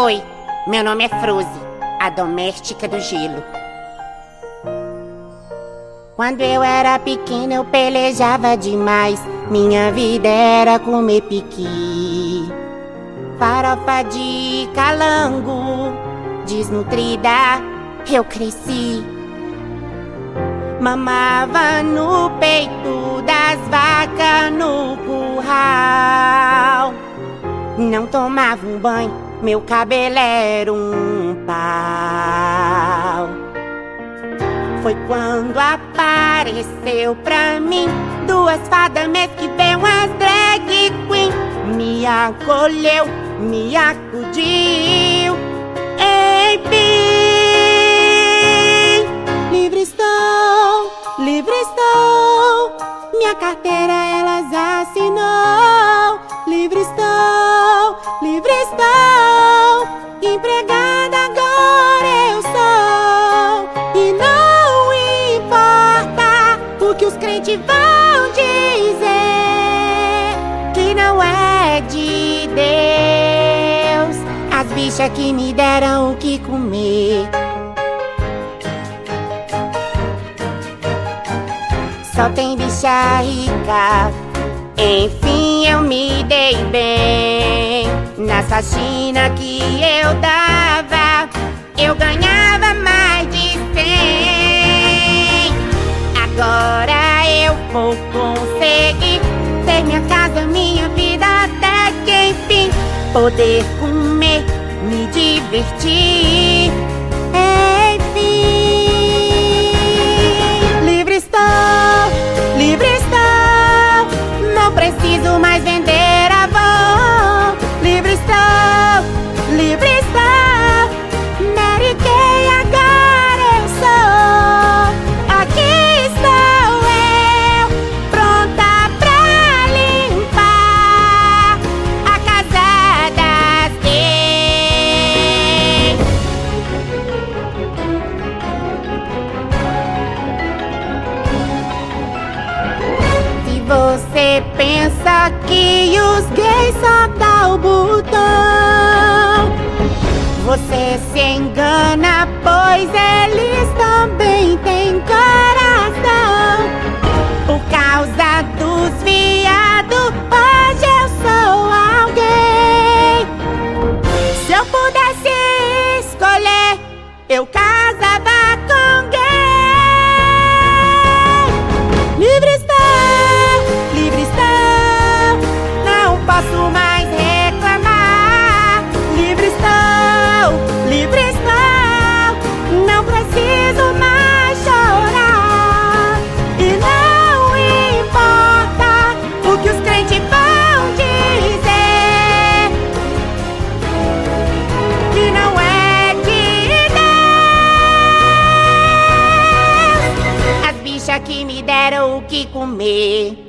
Oi, meu nome é Froze, a doméstica do gelo. Quando eu era pequena eu pelejava demais. Minha vida era comer piqui. Farofa de calango, desnutrida, eu cresci. Mamava no peito das vacas no curral. Não tomava um banho, meu cabelo era um pau. Foi quando apareceu pra mim duas fadas mês que vem umas drag queen. Me acolheu, me acudiu. Enfim, livre estou, livre estou. Minha carteira elas o que os crentes vão dizer, que não é de Deus. As bichas que me deram o que comer. Só tem bicha rica. Enfim, eu me dei bem. Na faxina que eu dava, eu ganhava ter minha casa, minha vida até que enfim. Poder comer, me divertir. Pensa que os gays só dá o botão, você se engana, pois eles também têm coração. Por causa dos viados, hoje eu sou alguém. Se eu pudesse escolher, eu casava Bichas que me deram o que comer.